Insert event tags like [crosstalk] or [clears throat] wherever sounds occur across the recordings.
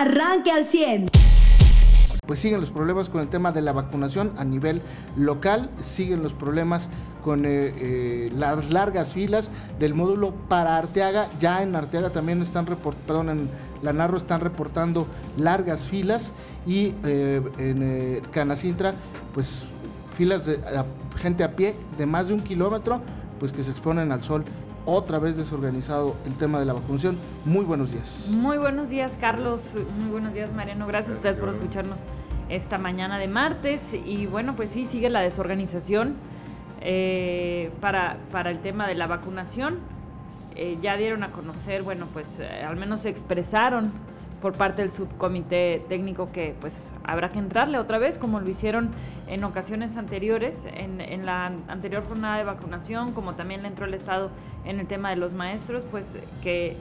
arranque al 100 pues siguen los problemas con el tema de la vacunación a nivel local, siguen los problemas con eh, eh, las largas filas del módulo para Arteaga. Ya en Arteaga también están perdón, en la Narro están reportando largas filas y eh, en Canacintra, pues filas de gente a pie de más de un kilómetro, pues que se exponen al sol otra vez desorganizado el tema de la vacunación. Muy buenos días. Muy buenos días, Carlos. Muy buenos días, Mariano. Gracias a ustedes por escucharnos esta mañana de martes. Y bueno, pues sí, sigue la desorganización eh, para, para el tema de la vacunación. Eh, ya dieron a conocer, bueno, pues eh, al menos se expresaron por parte del subcomité técnico que pues habrá que entrarle otra vez, como lo hicieron en ocasiones anteriores, en, en, la anterior jornada de vacunación, como también le entró el Estado en el tema de los maestros, pues que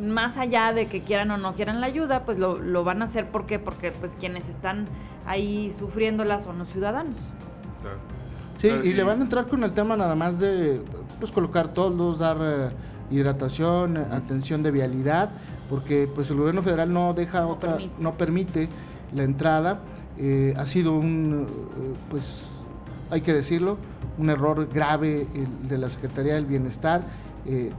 más allá de que quieran o no quieran la ayuda, pues lo, lo van a hacer. ¿Por qué? Porque pues quienes están ahí sufriéndola son los ciudadanos. Sí, y, le van a entrar con el tema nada más de pues colocar toldos, dar eh, hidratación, atención de vialidad, porque pues el gobierno federal no deja otra, no permite la entrada. Eh, ha sido un, eh, pues hay que decirlo, un error grave de la Secretaría del Bienestar,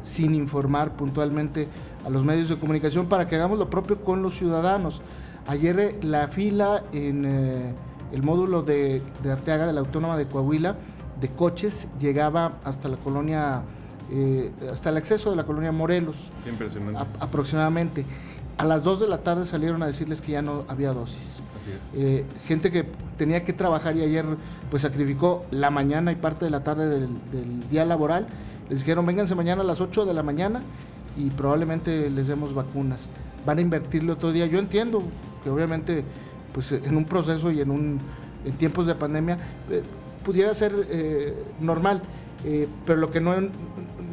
sin informar puntualmente a los medios de comunicación para que hagamos lo propio con los ciudadanos. Ayer la fila en el módulo de, Arteaga, de la Autónoma de Coahuila, de coches, llegaba hasta la colonia, eh, hasta el acceso de la colonia Morelos. impresionante. aproximadamente. A las 2 de la tarde salieron a decirles que ya no había dosis. Así es. Eh, gente que tenía que trabajar y ayer pues sacrificó la mañana y parte de la tarde del, del día laboral. Les dijeron, vénganse mañana a las 8 de la mañana y probablemente les demos vacunas. Van a invertirle otro día. Yo entiendo que obviamente pues en un proceso y en un en tiempos de pandemia eh, pudiera ser eh, normal, eh, pero lo que no,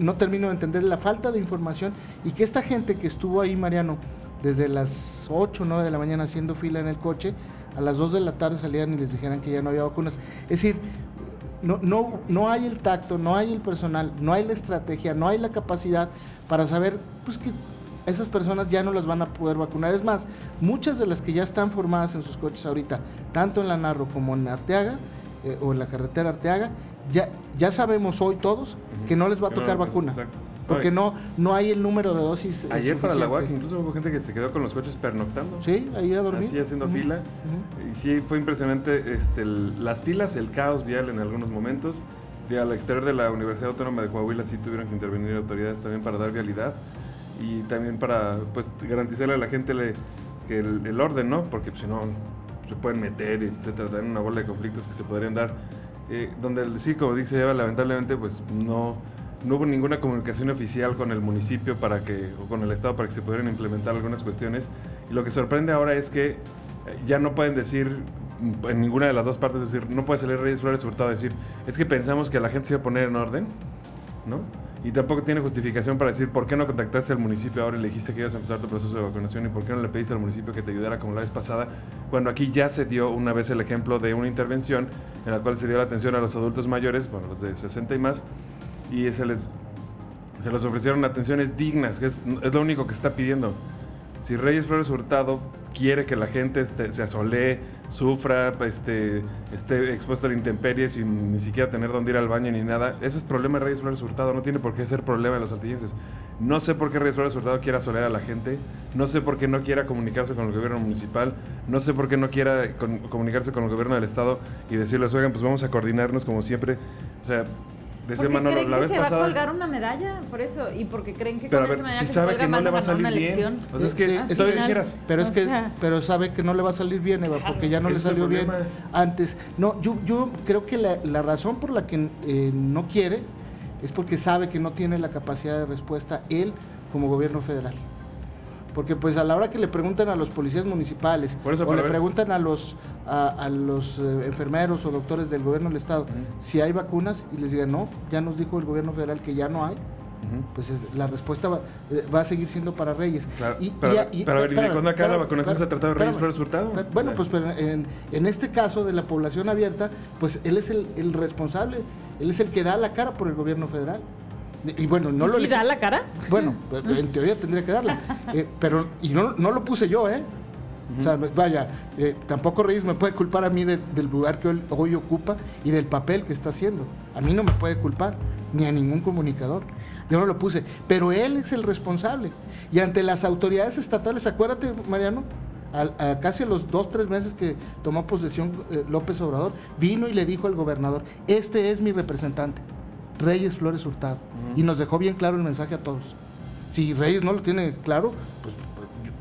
no termino de entender la falta de información y que esta gente que estuvo ahí, Mariano, desde las 8 o 9 de la mañana haciendo fila en el coche, a las 2 de la tarde salían y les dijeran que ya no había vacunas. Es decir, no, no, no hay el tacto, no hay el personal, no hay la estrategia, no hay la capacidad para saber pues, que esas personas ya no las van a poder vacunar. Es más, muchas de las que ya están formadas en sus coches ahorita, tanto en la Narro como en Arteaga, eh, o en la carretera Arteaga, ya, ya sabemos hoy todos que no les va a tocar vacuna. Porque no, no hay el número de dosis. Ayer para la UAC incluso hubo gente que se quedó con los coches pernoctando. Sí, ahí a dormir. Así haciendo fila. Y sí, fue impresionante este, las filas, el caos vial en algunos momentos. De, al exterior de la Universidad Autónoma de Coahuila sí tuvieron que intervenir autoridades también para dar vialidad y también para pues garantizarle a la gente le, que el, orden, ¿no? Porque pues, si no se pueden meter, etcétera, también una bola de conflictos que se podrían dar. Eh, donde sí, como dice Eva, lamentablemente pues no, no hubo ninguna comunicación oficial con el municipio para que, o con el Estado para que se pudieran implementar algunas cuestiones. Y lo que sorprende ahora es que eh, ya no pueden decir en ninguna de las dos partes, decir, no puede salir Reyes Flores Hurtado a decir, es que pensamos que la gente se iba a poner en orden, ¿no? Y tampoco tiene justificación para decir por qué no contactaste al municipio ahora y le dijiste que ibas a empezar tu proceso de vacunación y por qué no le pediste al municipio que te ayudara como la vez pasada, cuando aquí ya se dio una vez el ejemplo de una intervención en la cual se dio la atención a los adultos mayores, bueno, los de 60 y más, y se les, se les ofrecieron atenciones dignas, que es, es lo único que está pidiendo. Si Reyes Flores Hurtado quiere que la gente este, se asolee, sufra, este, esté expuesto a la intemperie sin ni siquiera tener dónde ir al baño ni nada, ese es problema de Reyes Flores Hurtado, no tiene por qué ser problema de los altillenses. No sé por qué Reyes Flores Hurtado quiera asolear a la gente, no sé por qué no quiera comunicarse con el gobierno municipal, no sé por qué no quiera comunicarse con el gobierno del estado y decirles, oigan, pues vamos a coordinarnos como siempre. O sea, porque creen que se va a colgar una medalla, por eso, y porque creen que pero con esa medalla si sabe que no le va a salir bien. O sea, es que quieras. Pero es que pero sabe que no le va a salir bien, Eva, porque ya no le salió bien antes. No, yo yo creo que la, la razón por la que eh, no quiere es porque sabe que no tiene la capacidad de respuesta él como gobierno federal. Porque pues a la hora que le preguntan a los policías municipales o le preguntan a los a, los eh, enfermeros o doctores del gobierno del estado si hay vacunas y les digan no, ya nos dijo el gobierno federal que ya no hay. Pues la respuesta eh, va, a seguir siendo para Reyes. y, pero, a ver, ¿y cuándo acá la vacunación se ha tratado de Reyes Flores Hurtado? Bueno, pues en, en, este caso de la población abierta, pues él es el, el responsable, él es el que da la cara por el gobierno federal. Y bueno, no lo. da la cara? Bueno, [laughs] en teoría tendría que darla. Eh, pero, y no, no lo puse yo, ¿eh? O sea, vaya, eh, tampoco Reyes me puede culpar a mí de- del lugar que hoy, hoy ocupa y del papel que está haciendo. A mí no me puede culpar, ni a ningún comunicador. Yo no lo puse, pero él es el responsable. Y ante las autoridades estatales, acuérdate, Mariano, a casi a los dos, tres meses que tomó posesión eh, López Obrador, vino y le dijo al gobernador, este es mi representante, Reyes Flores Hurtado. Y nos dejó bien claro el mensaje a todos. Si Reyes no lo tiene claro, pues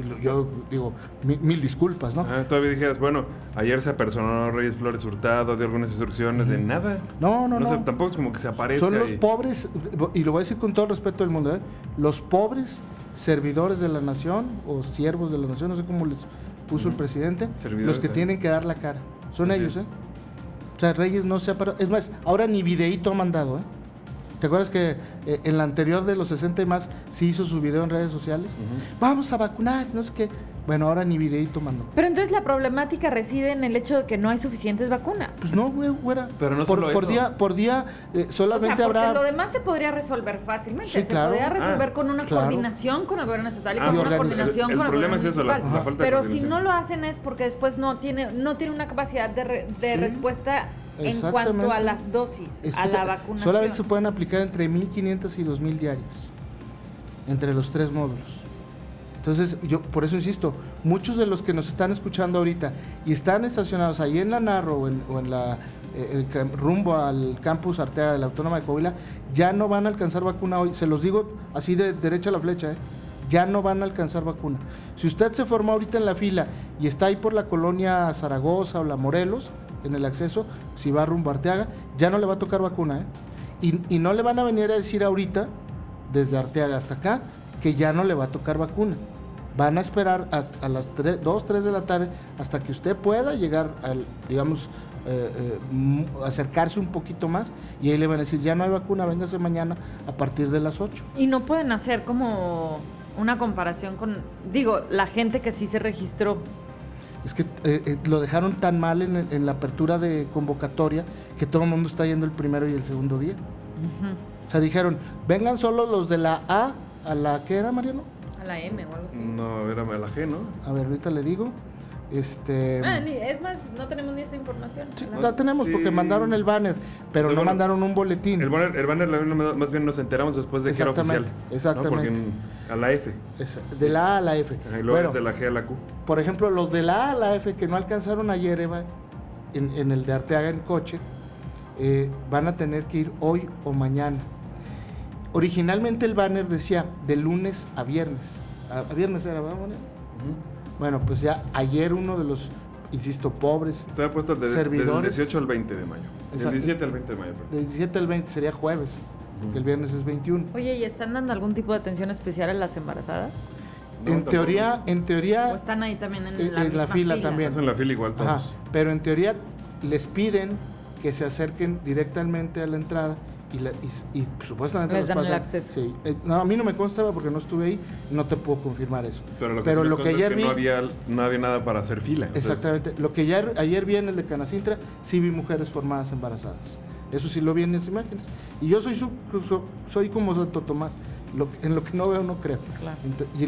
yo, yo digo, mi- mil, disculpas, ¿no? Ah, todavía dijeras, bueno, ayer se apersonó Reyes Flores Hurtado, dio algunas instrucciones de nada. No, no, no. sé, tampoco es como que se aparezca. Son los y- pobres, y lo voy a decir con todo el respeto del mundo, ¿eh? los pobres servidores de la nación o siervos de la nación, no sé cómo les puso el presidente, Servidores, los que ¿eh? tienen que dar la cara. Son ellos, es. ¿eh? O sea, Reyes no se ha parado. Es más, ahora ni videíto ha mandado, ¿eh? ¿Te acuerdas que eh, en la anterior de los 60 y más sí hizo su video en redes sociales? Vamos a vacunar, no sé qué. Bueno, ahora ni videíto mandó. Pero entonces la problemática reside en el hecho de que no hay suficientes vacunas. Pues no, güey, güera. Pero no por, solo por eso. día, por día eh, O sea, solamente porque habrá. lo demás se podría resolver fácilmente. Sí, se claro. podría resolver Ah, con una claro. coordinación con el gobierno estatal y Ah, con y una coordinación El con el problema gobierno es eso, la- municipal. la falta de Pero si no lo hacen es porque después no tiene, no tiene una capacidad de, re- de Sí, respuesta en cuanto a las dosis, Es a la vacunación. Solamente se pueden aplicar entre 1500 y 2000 diarias. Entre los tres módulos. Entonces, yo por eso insisto, muchos de los que nos están escuchando ahorita y están estacionados ahí en la Narro o en, o en la eh, rumbo al campus Arteaga de la Autónoma de Coahuila, ya no van a alcanzar vacuna hoy. Se los digo así de derecha a la flecha, ¿eh? ya no van a alcanzar vacuna. Si usted se formó ahorita en la fila y está ahí por la colonia Zaragoza o la Morelos, en el acceso, si va rumbo a Arteaga, ya no le va a tocar vacuna, ¿eh? Y, y no le van a venir a decir ahorita, desde Arteaga hasta acá, que ya no le va a tocar vacuna. Van a esperar a, a las 2, 3 de la tarde hasta que usted pueda llegar al, digamos, eh, eh, acercarse un poquito más y ahí le van a decir, ya no hay vacuna, véngase mañana a partir de las 8. Y no pueden hacer como una comparación con, digo, la gente que sí se registró. Es que eh, eh, lo dejaron tan mal en, en la apertura de convocatoria que todo el mundo está yendo el primero y el segundo día. O sea, dijeron, vengan solo los de la A a la que era, Mariano. A la M o algo así. No, era la G, ¿no? A ver, ahorita le digo. Este. Ah, ni- es más, no tenemos ni esa información. sí, La- tenemos Sí. porque mandaron el banner, pero no mandaron un boletín. El banner, el banner más bien nos enteramos después de que era oficial. Exactamente, ¿no? exactamente. Porque en- a la F. Es de la A a la F. Ajá, Y luego Bueno, es de la G a la Q. por ejemplo, los de la A a la F que no alcanzaron ayer, Eva, en, en el de Arteaga en coche, eh, van a tener que ir hoy o mañana. Originalmente el banner decía de lunes a viernes. A, a viernes era, ¿verdad, Mariano? Bueno, pues ya ayer uno de los, insisto, pobres, Estaba puesto de- desde el Servidores. 18 al 20 de mayo. Exacto. Del 17 al 20 de mayo. perdón. del 17 al 20 sería jueves, porque el viernes es 21. Oye, ¿y están dando algún tipo de atención especial a las embarazadas? No, en tampoco. teoría, en ¿O teoría, están ahí también en, En- la, en la misma fila fila? también. Están en la fila igual todos. ajá, pero en teoría les piden que se acerquen directamente a la entrada y, la- y- y supuestamente Les dan el pasan. acceso. Sí, eh, no, a mí no me constaba porque no estuve ahí, no te puedo confirmar eso. Pero lo que, Pero sí les lo que consta es ayer vi- no había, no había nada para hacer fila. Entonces, Exactamente. Lo que ya, ayer vi en el de Canacintra, sí vi mujeres formadas embarazadas. Eso sí lo vi en las imágenes. Y yo soy su- su- soy como Santo Tomás. Lo- en lo que no veo no creo. Claro.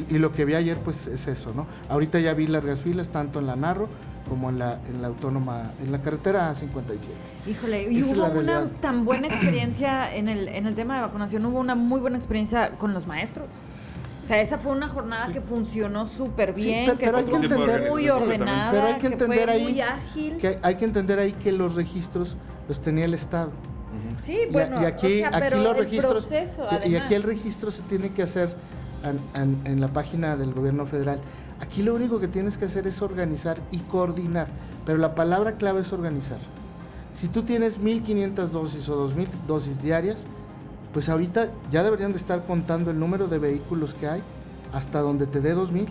Y lo que vi ayer pues es eso, ¿no? Ahorita ya vi largas filas tanto en la Narro como en la, en la autónoma, en la carretera 57. Híjole, y Esa es hubo una tan buena [clears throat] experiencia en el, en el tema de vacunación, hubo una muy buena experiencia con los maestros. O sea, esa fue una jornada Sí. que funcionó súper Sí, bien, pero- que pero fue hay que como entender- muy que ordenada, Pero hay que entender fue ahí muy ágil. que hay que entender ahí que los registros los tenía el Estado. Sí, Y a- bueno, y, aquí, o sea, aquí pero los el registros proceso, y- y aquí el registro se tiene que hacer en, en- en la página del gobierno federal. Aquí lo único que tienes que hacer es organizar y coordinar, pero la palabra clave es organizar. Si tú tienes 1500 dosis o 2000 dosis diarias, pues ahorita ya deberían de estar contando el número de vehículos que hay hasta donde te dé 2000.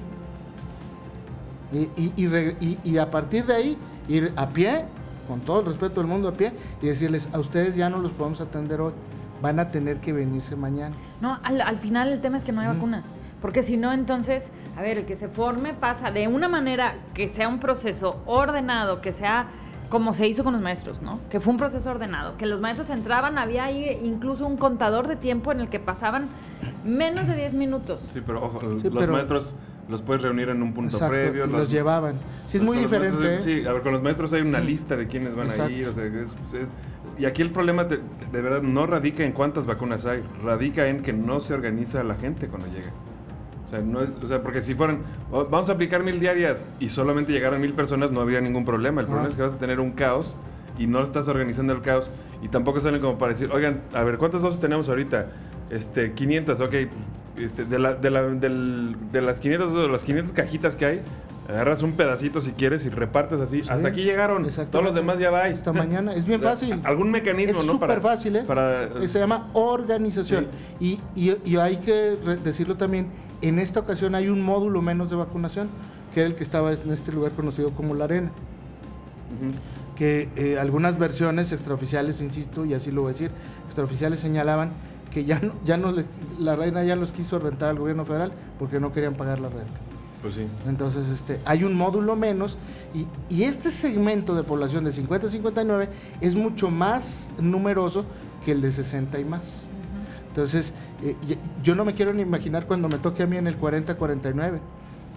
Y, y, a partir de ahí, ir a pie, con todo el respeto del mundo a pie, y decirles, a ustedes ya no los podemos atender hoy, van a tener que venirse mañana. No, al, al final el tema es que no hay vacunas. Porque si no, entonces, a ver, el que se forme pasa de una manera que sea un proceso ordenado, que sea como se hizo con los maestros, ¿no? Que fue un proceso ordenado, que los maestros entraban, había ahí incluso un contador de tiempo en el que pasaban menos de 10 minutos. Sí, pero ojo, Sí, los pero- maestros los puedes reunir en un punto Exacto, previo. los llevaban. Sí, es Pues muy diferente. maestros, ¿eh? sí, a ver, con los maestros hay una Mm. lista de quiénes van a Exacto. ir. O sea, es- es- y aquí el problema de, de verdad no radica en cuántas vacunas hay, radica en que no se organiza la gente cuando llega. O sea, no es- o sea, porque si fueran, "Oh, vamos a aplicar mil diarias y solamente llegaran mil personas, no habría ningún problema. El problema Ah. es que vas a tener un caos y no estás organizando el caos y tampoco salen como para decir, oigan, a ver, ¿cuántas dosis tenemos ahorita? Este, 500, ok. Este, de, la, de, la, del- de las 500 o las 500 cajitas que hay, agarras un pedacito si quieres y repartes así. Sí, Hasta aquí llegaron. Todos los demás ya va. Esta mañana. Es bien [laughs] O sea, fácil. Algún mecanismo, Es ¿no? súper fácil, ¿eh? Para, Se llama organización. Y, y- y hay que decirlo también, en esta ocasión hay un módulo menos de vacunación, que era el que estaba en este lugar conocido como La Arena. Que eh, algunas versiones extraoficiales, insisto, y así lo voy a decir, extraoficiales señalaban que ya no, ya no le- la reina ya los quiso rentar al gobierno federal porque no querían pagar la renta. Pues sí. Entonces, este, hay un módulo menos y, y este segmento de población de 50 a 59 es mucho más numeroso que el de 60 y más. Entonces, eh, yo no me quiero ni imaginar cuando me toque a mí en el 40 a 49.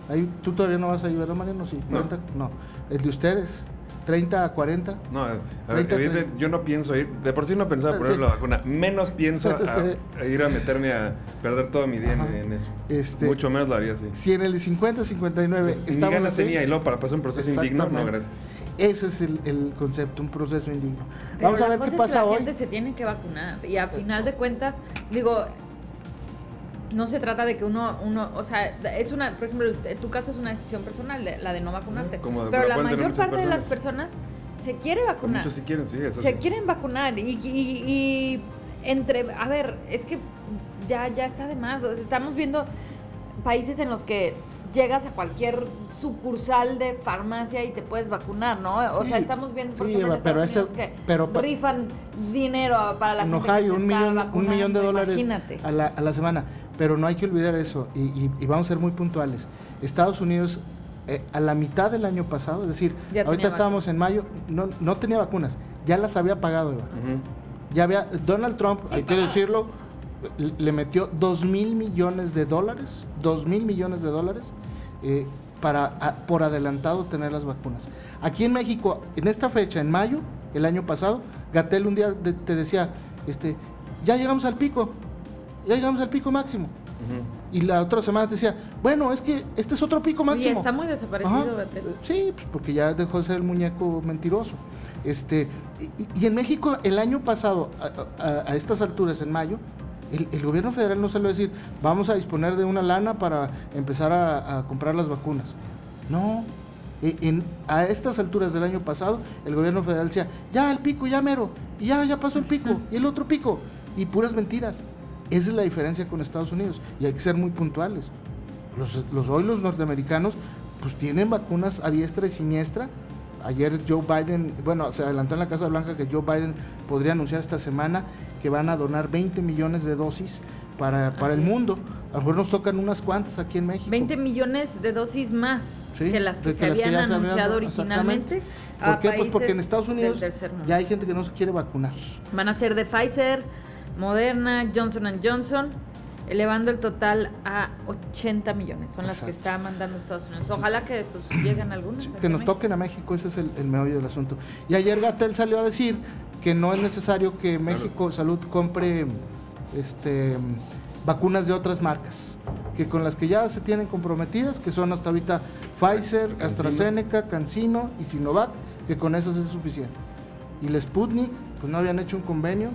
Ahí, ¿Tú todavía no vas a verdad, Mariano? Sí, No. 40, no. El de ustedes, 30 a 40. No, a ver, 30, evidente, 30. yo no pienso ir, de por sí no pensaba Sí. poner la vacuna, menos pienso [laughs] a, Sí. a ir a meterme a perder todo mi día en, eso. Este, Mucho menos lo haría así. Si en el de 50 a 59 Pues, Ni ganas así, tenía y luego para pasar un proceso indigno, no, gracias. ese es el, el concepto, un proceso indigno. Pero Vamos a la ver cosa qué es que pasa la hoy. gente se tiene que vacunar y a final de cuentas, digo, no se trata de que uno, uno, o sea, es una, por ejemplo, en tu caso es una decisión personal, la de no vacunarte. Como de- pero la mayor parte de las personas se quiere vacunar. muchos si quieren, sí, eso se sí. quieren vacunar y, y- y entre, a ver, es que ya, ya está de más. o sea, estamos viendo países en los que llegas a cualquier sucursal de farmacia y te puedes vacunar, ¿no? O sea, estamos viendo, por sí, ejemplo, en Eva, pero Estados ese- Unidos que pero pa- rifan dinero para la en gente Ohio, que se un está millón, un vacunando, millón de dólares Imagínate. a la, a la semana. Pero no hay que olvidar eso, y, y- y vamos a ser muy puntuales. Estados Unidos, eh, a la mitad del año pasado, es decir, Ya ahorita estábamos en mayo, no, no tenía vacunas, ya las había pagado, Eva. Ya había, Donald Trump, hay que decirlo, le- metió 2 mil millones de dólares, 2 mil millones de dólares eh, para a- por adelantado tener las vacunas. Aquí en México, en esta fecha, en mayo, el año pasado, Gatel un día de- te decía, este, ya llegamos al pico, ya llegamos al pico máximo. Y la otra semana te decía, bueno, es que este es otro pico Y máximo. está muy desaparecido, Gatel. Sí, pues porque ya dejó de ser el muñeco mentiroso. Este, y, y en México, el año pasado, a, a- a estas alturas, en mayo, el, el gobierno federal no salió a decir, vamos a disponer de una lana para empezar a, a comprar las vacunas. No. E- en- a estas alturas del año pasado, el gobierno federal decía, ya el pico, ya mero, y ya, ya pasó el pico, y el otro pico, y puras mentiras. Esa es la diferencia con Estados Unidos, y hay que ser muy puntuales. Los, los hoy los norteamericanos pues tienen vacunas a diestra y siniestra. Ayer Joe Biden, bueno, se adelantó en la Casa Blanca que Joe Biden podría anunciar esta semana que van a donar 20 millones de dosis para, para el mundo. A lo mejor nos tocan unas cuantas aquí en México. 20 millones de dosis más Sí, que las que se las habían anunciado originalmente. ¿Por qué? Pues porque en Estados Unidos ya hay gente que no se quiere vacunar. Van a ser de Pfizer, Moderna, Johnson Johnson, elevando el total a 80 millones. Son las que Exacto. está mandando Estados Unidos. Ojalá que pues, lleguen algunas. Sí, aquí que a nos México. toquen a México, ese es el, el meollo del asunto. Y ayer Gatel salió a decir que no es necesario que México Salud compre este vacunas de otras marcas, que con las que ya se tienen comprometidas, que son hasta ahorita Pfizer, Cancino. AstraZeneca, Cancino y Sinovac, que con eso es suficiente. Y la Sputnik, pues no habían hecho un convenio.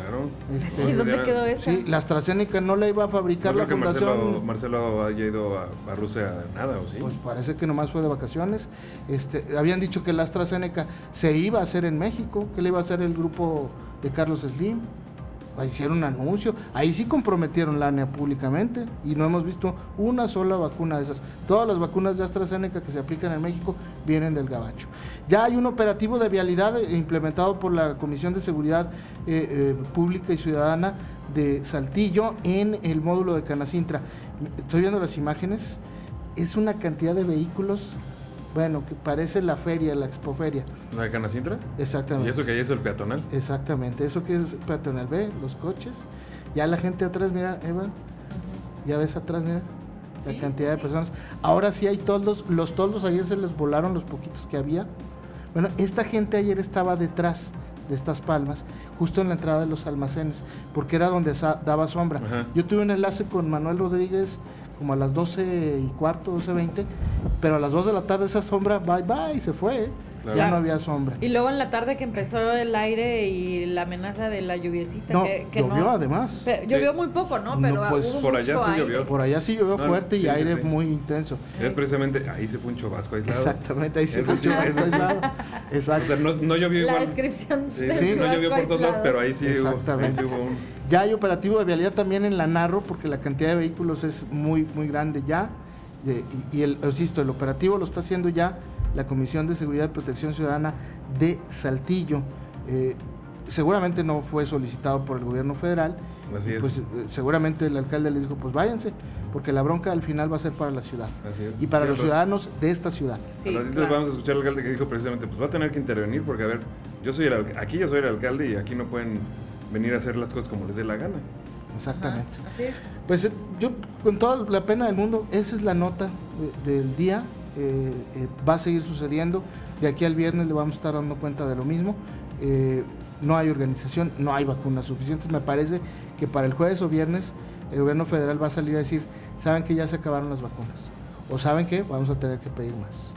Claro. Este, Sí, ¿dónde quedó esa? Sí, la AstraZeneca no la iba a fabricar No la creo que Marcelo, fundación. Marcelo haya ido a, a Rusia nada, ¿o sí? Pues parece que nomás fue de vacaciones. Este, habían dicho que la AstraZeneca se iba a hacer en México, que le iba a hacer el grupo de Carlos Slim. Hicieron un anuncio. Ahí sí comprometieron la ANEA públicamente y no hemos visto una sola vacuna de esas. Todas las vacunas de AstraZeneca que se aplican en México vienen del gabacho. Ya hay un operativo de vialidad eh, implementado por la Comisión de Seguridad eh, eh, Pública y Ciudadana de Saltillo en el módulo de Canacintra. Estoy viendo las imágenes. Es una cantidad de vehículos, bueno, que parece la feria, la expoferia. ¿La de Canacintra? Exactamente. ¿Y eso que ahí es el peatonal? Exactamente, eso que es peatonal, ve los coches, ya la gente atrás, mira, Eva, ya ves atrás, mira, la Sí, cantidad sí, de sí. personas. Ahora sí hay toldos, los toldos ayer se les volaron los poquitos que había. Bueno, esta gente ayer estaba detrás de estas palmas, justo en la entrada de los almacenes, porque era donde daba sombra. Ajá. Yo tuve un enlace con Manuel Rodríguez como a las 12 y cuarto, 12.20, pero a las 2 de la tarde esa sombra, bye bye, se fue. Claro. Ya no había sombra. Y luego en la tarde que empezó el aire y la amenaza de la lluviecita. No, que, que llovió no- además. Pero llovió muy poco, ¿no? No, Pero pues, hubo por allá mucho sí aire. llovió. Por allá sí llovió No, fuerte sí, y sí, aire sí. muy intenso. Es precisamente, ahí se fue un chubasco aislado. Exactamente, ahí sí Eso fue sí, chubasco aislado. O Exacto. sea, no, no llovió La igual. descripción Sí, del sí, no llovió por todos lados, pero ahí sí hubo, ahí Exactamente. hubo un... Ya hay operativo de vialidad también en la Narro porque la cantidad de vehículos es muy muy grande ya. Y, y el, insisto, el operativo lo está haciendo ya la Comisión de Seguridad y Protección Ciudadana de Saltillo. Eh, seguramente no fue solicitado por el gobierno federal. Así es. Pues eh, seguramente el alcalde les dijo, pues váyanse, porque la bronca al final va a ser para la ciudad Así es. y para Sí, los al- ciudadanos de esta ciudad. Sí, ratito claro. vamos a escuchar al alcalde que dijo precisamente, pues va a tener que intervenir porque, a ver, yo soy el, aquí yo soy el alcalde y aquí no pueden venir a hacer las cosas como les dé la gana. Exactamente. Ajá, así es. Pues eh, yo, con toda la pena del mundo, esa es la nota de- del día. Eh, eh, va a seguir sucediendo. De aquí al viernes le vamos a estar dando cuenta de lo mismo. Eh, no hay organización, no hay vacunas suficientes. Me parece que para el jueves o viernes el gobierno federal va a salir a decir, saben que ya se acabaron las vacunas. O saben que vamos a tener que pedir más.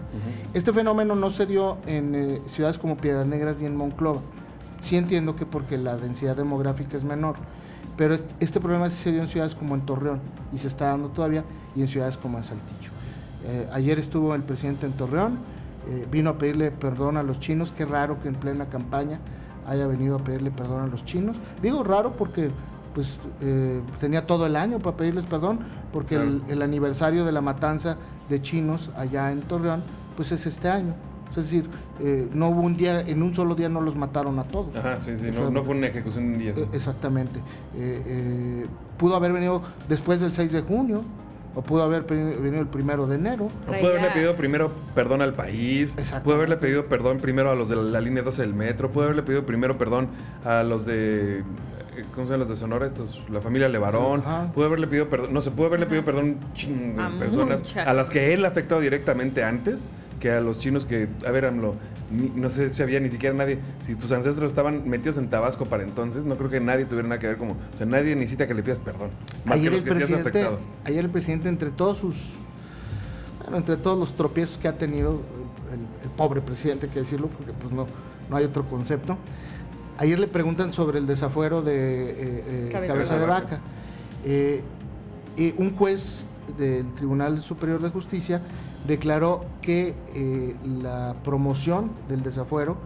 Este fenómeno no se dio en ciudades como Piedras Negras ni en Monclova. Sí entiendo que porque la densidad demográfica es menor, pero este, este problema sí se dio en ciudades como en Torreón y se está dando todavía y en ciudades como en Saltillo. Eh, ayer estuvo el presidente en Torreón, eh, vino a pedirle perdón a los chinos, qué raro que en plena campaña haya venido a pedirle perdón a los chinos. Digo raro porque pues eh, tenía todo el año para pedirles perdón, porque el, Claro. el aniversario de la matanza de chinos allá en Torreón, pues es este año. Es decir, eh, no hubo un día, en un solo día no los mataron a todos. Ajá, sí, sí, no, sea, no fue una ejecución de un día. sí. Exactamente. Eh, pudo haber venido después del 6 de junio, o pudo haber venido el primero de enero. No Traía- pudo haberle pedido primero perdón al país, pudo haberle pedido perdón primero a los de la, la línea 12 del metro, pudo haberle pedido primero perdón a los de, eh, ¿cómo se llaman los de Sonora? Estos, la familia Levarón, Ajá. pudo haberle pedido perdón, no se pudo haberle pedido perdón un chingo A de personas, muchas. a las que él ha afectado directamente antes que a los chinos que, a ver, AMLO, ni- no sé si había ni siquiera nadie, si tus ancestros estaban metidos en Tabasco para entonces, no creo que nadie tuviera nada que ver como, o sea, nadie necesita que le pidas perdón, más que Ayer los el, que sí has presidente, afectado. ayer el presidente, entre todos sus, bueno, entre todos los tropiezos que ha tenido, el, el pobre presidente, hay que decirlo, porque pues no, no hay otro concepto. Ayer le preguntan sobre el desafuero de eh, eh, Cabeza cabeza, de vaca. vaca. Eh, eh, un juez del Tribunal Superior de Justicia declaró que eh, la promoción del desafuero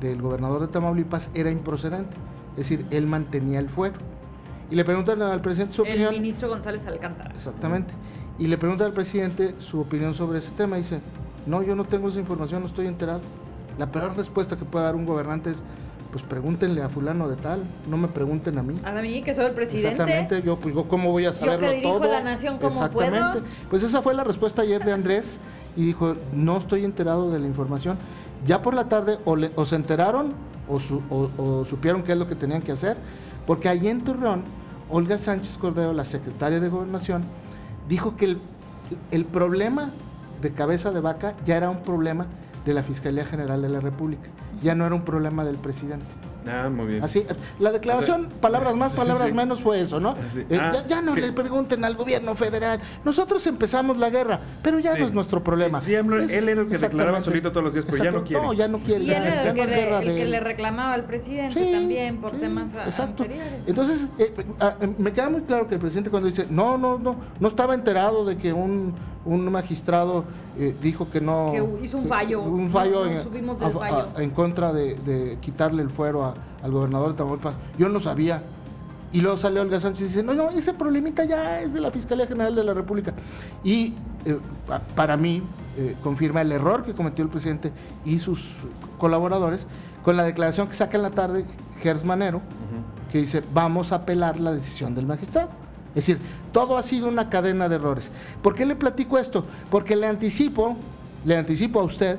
del gobernador de Tamaulipas era improcedente. Es decir, él mantenía el fuero. Y le preguntan al presidente su El opinión. ministro González Alcántara. Exactamente. Y le pregunta al presidente su opinión sobre ese tema. Y dice, no, yo no tengo esa información, no estoy enterado. La peor respuesta que puede dar un gobernante es, pues pregúntenle a fulano de tal, no me pregunten a mí. A mí, que soy el presidente. Exactamente, yo pues yo cómo voy a saberlo que dirijo todo. la nación, ¿cómo Exactamente. puedo? Pues esa fue la respuesta ayer de Andrés y dijo, no estoy enterado de la información. Ya por la tarde o, le- o se enteraron o, su- o- o supieron qué es lo que tenían que hacer, porque allí en Torreón, Olga Sánchez Cordero, la secretaria de Gobernación, dijo que el, el problema de cabeza de vaca ya era un problema de la Fiscalía General de la República, ya no era un problema del presidente. Ah, muy bien. Así, la declaración, palabras más, palabras sí. menos, fue eso, ¿no? Sí. Eh, Ah, ya, ya no que- le pregunten al gobierno federal. Nosotros empezamos la guerra, pero ya Sí. no es nuestro problema. Sí, sí, AMLO- Es- él era el que declaraba solito todos los días, pero ya no quiere. No, ya no quiere. Y ya, él era ya el no que, guerra el de que le reclamaba al presidente Sí, también por sí, temas exacto. anteriores. Entonces, eh, ah, eh, me queda muy claro que el presidente cuando dice, no, no, no, no estaba enterado de que un, un magistrado eh, dijo que no... Que hizo un fallo. Un fallo, No, no en, supimos del a- fallo. a- en contra de, de quitarle el fuero a- al gobernador de Tamaulipas. Yo no sabía. Y luego sale Olga Sánchez y dice, no, no, ese problemita ya es de la Fiscalía General de la República. Y eh, pa- para mí eh, confirma el error que cometió el presidente y sus colaboradores con la declaración que saca en la tarde Gers Manero, que dice, vamos a apelar la decisión del magistrado. Es decir, todo ha sido una cadena de errores. ¿Por qué le platico esto? Porque le anticipo, le anticipo a usted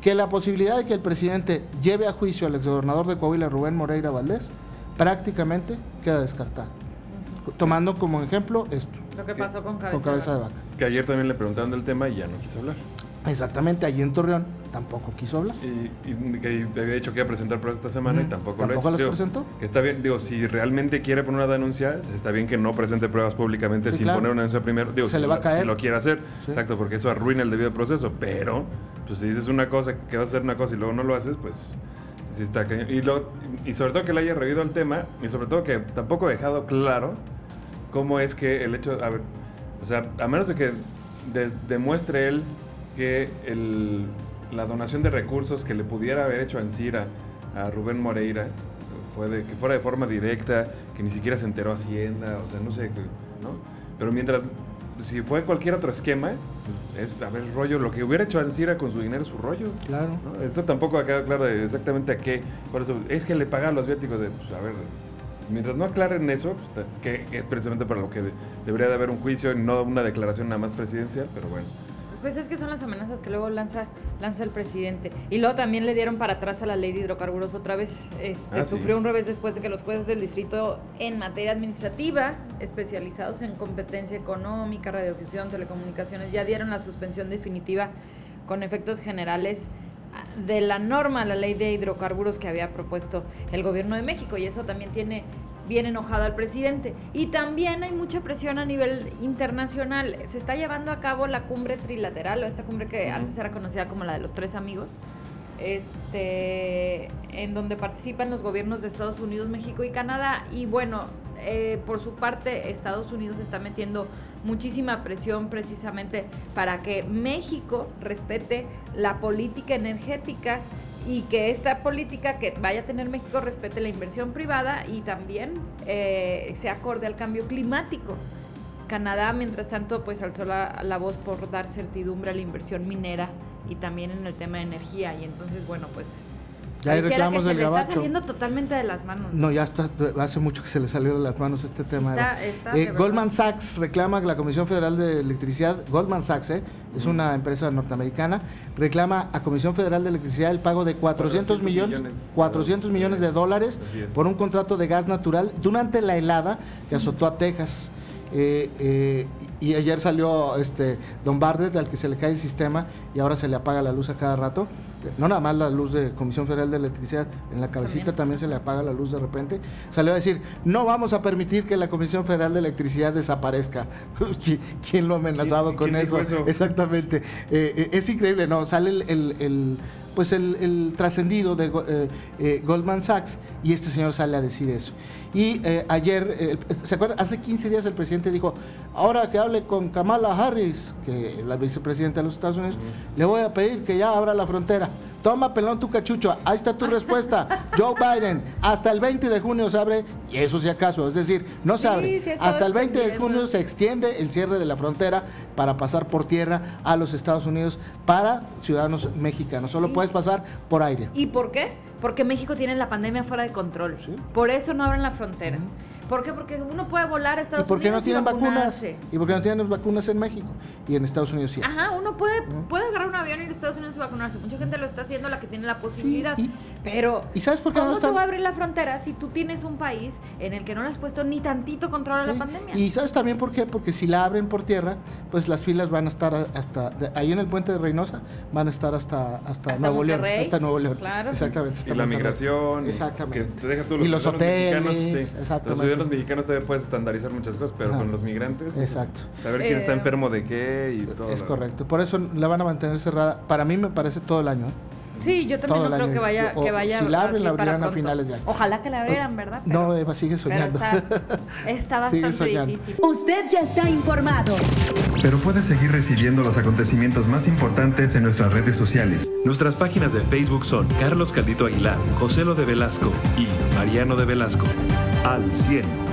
que la posibilidad de que el presidente lleve a juicio al exgobernador de Coahuila, Rubén Moreira Valdés, prácticamente queda descartada. tomando como ejemplo esto. Lo que pasó con cabeza, con cabeza de vaca. Que ayer también le preguntaron del tema y ya no quiso hablar. Exactamente, allí en Torreón tampoco quiso hablar. Y, y que había dicho que iba a presentar pruebas esta semana y tampoco, ¿tampoco lo hecho. las Digo, presentó? Que está bien, digo, si realmente quiere poner una denuncia, está bien que no presente pruebas públicamente Sí, sin claro. poner una denuncia primero. Digo, Se si, le va a caer. si lo quiere hacer, Sí. exacto, porque eso arruina el debido proceso. Pero, pues si dices una cosa, que vas a hacer una cosa y luego no lo haces, pues sí está. Y, lo, y sobre todo que le haya reído el tema y sobre todo que tampoco ha dejado claro cómo es que el hecho, a ver, o sea, a menos de que de- demuestre él que el, la donación de recursos que le pudiera haber hecho Ancira a Rubén Moreira fue de, que fuera de forma directa, que ni siquiera se enteró Hacienda, o sea, no sé, ¿no? Pero mientras, si fue cualquier otro esquema, es, a ver, rollo, lo que hubiera hecho Ancira con su dinero es su rollo. Claro. ¿no? Esto tampoco ha quedado claro exactamente a qué. Por eso, es que le pagan los viáticos de, pues, a ver, mientras no aclaren eso, pues, que es precisamente para lo que de- debería de haber un juicio y no una declaración nada más presidencial, pero bueno. Pues es que son las amenazas que luego lanza, lanza el presidente. Y luego también le dieron para atrás a la ley de hidrocarburos otra vez. Este, Ah, sí. sufrió un revés después de que los jueces del distrito en materia administrativa, especializados en competencia económica, radiodifusión, telecomunicaciones, ya dieron la suspensión definitiva con efectos generales ah, de la norma, la ley de hidrocarburos que había propuesto el gobierno de México. Y eso también tiene bien enojado al presidente. Y también hay mucha presión a nivel internacional. Se está llevando a cabo la cumbre trilateral, o esta cumbre que antes era conocida como la de los tres amigos, este, en donde participan los gobiernos de Estados Unidos, México y Canadá. Y bueno, eh, por su parte, Estados Unidos está metiendo muchísima presión precisamente para que México respete la política energética y que esta política que vaya a tener México respete la inversión privada y también eh, se acorde al cambio climático. Canadá, mientras tanto, pues alzó la, la voz por dar certidumbre a la inversión minera y también en el tema de energía. Y entonces, bueno, pues Ya hay reclamos que se del le está saliendo totalmente de las manos. No, ya está, hace mucho que se le salió de las manos este Sí tema. está- Eva. está Eh, Goldman. Sachs reclama que la Comisión Federal de Electricidad, Goldman Sachs, eh, es una empresa norteamericana, reclama a Comisión Federal de Electricidad el pago de 400 400 millones, millones. 400 millones de dólares por un contrato de gas natural durante la helada que azotó a Texas. Eh, eh, y y ayer salió este Don Bardet, al que se le cae el sistema y ahora se le apaga la luz a cada rato. No nada más la luz de Comisión Federal de Electricidad, en la cabecita También. también, se le apaga la luz de repente. Salió a decir, no vamos a permitir que la Comisión Federal de Electricidad desaparezca. [laughs] ¿Qui- ¿Quién lo ha amenazado ¿Quién- con quién eso? Exactamente. Eh, eh, es increíble, ¿no? Sale el, el- el, pues el, el trascendido de eh, eh, Goldman Sachs y este señor sale a decir eso. Y eh, ayer, ¿se acuerdan? Hace 15 días el presidente dijo, ahora que hable con Kamala Harris, que es la vicepresidenta de los Estados Unidos, le voy a pedir que ya abra la frontera. Toma, pelón, tu cachucho. Ahí está tu respuesta. [laughs] Joe Biden, hasta el 20 de junio se abre, y eso si acaso, es decir, no se abre. sí hasta el 20 de junio se extiende el cierre de la frontera para pasar por tierra a los Estados Unidos para ciudadanos mexicanos. Solo puedes pasar por aire. ¿Y por qué? Porque México tiene la pandemia fuera de control. Por eso no abren la frontera. ¿Por qué? Porque uno puede volar a ¿Y Estados por qué no Unidos tienen vacunas? vacunarse. ¿Y por qué no tienen vacunas en México? Y en Estados Unidos sí. Ajá, uno puede, puede agarrar un avión y ir a Estados Unidos y vacunarse. Mucha gente lo está haciendo, la que tiene la posibilidad. y- pero, ¿Y sabes por qué no ¿cómo se están? va a abrir la frontera si tú tienes un país en el que no le has puesto ni tantito control a la pandemia? Y sabes también por qué, porque si la abren por tierra, pues las filas van a estar hasta de- ahí en el puente de Reynosa, van a estar hasta hasta, Hasta Nuevo León, hasta Nuevo León. Claro. Exactamente. hasta Y la Monterrey. migración. y Exactamente. Que te deja todos Y los hoteles, sí. exactamente. Los mexicanos todavía puedes estandarizar muchas cosas, pero Ajá. con los migrantes. Exacto. Saber quién está Eh, enfermo de qué y todo. Es correcto. Por eso la van a mantener cerrada. Para mí me parece todo el año. Sí, yo también no creo año. que vaya, O- que vaya si la abren, la abrirán a finales de año. Ojalá que la abrieran, ¿verdad? No, Eva, sigue soñando. está, [laughs] bastante soñando. difícil. Usted ya está informado. Pero puedes seguir recibiendo los acontecimientos más importantes en nuestras redes sociales. Nuestras páginas de Facebook son Carlos Caldito Aguilar, José Lo de Velasco y Mariano de Velasco. Al 100.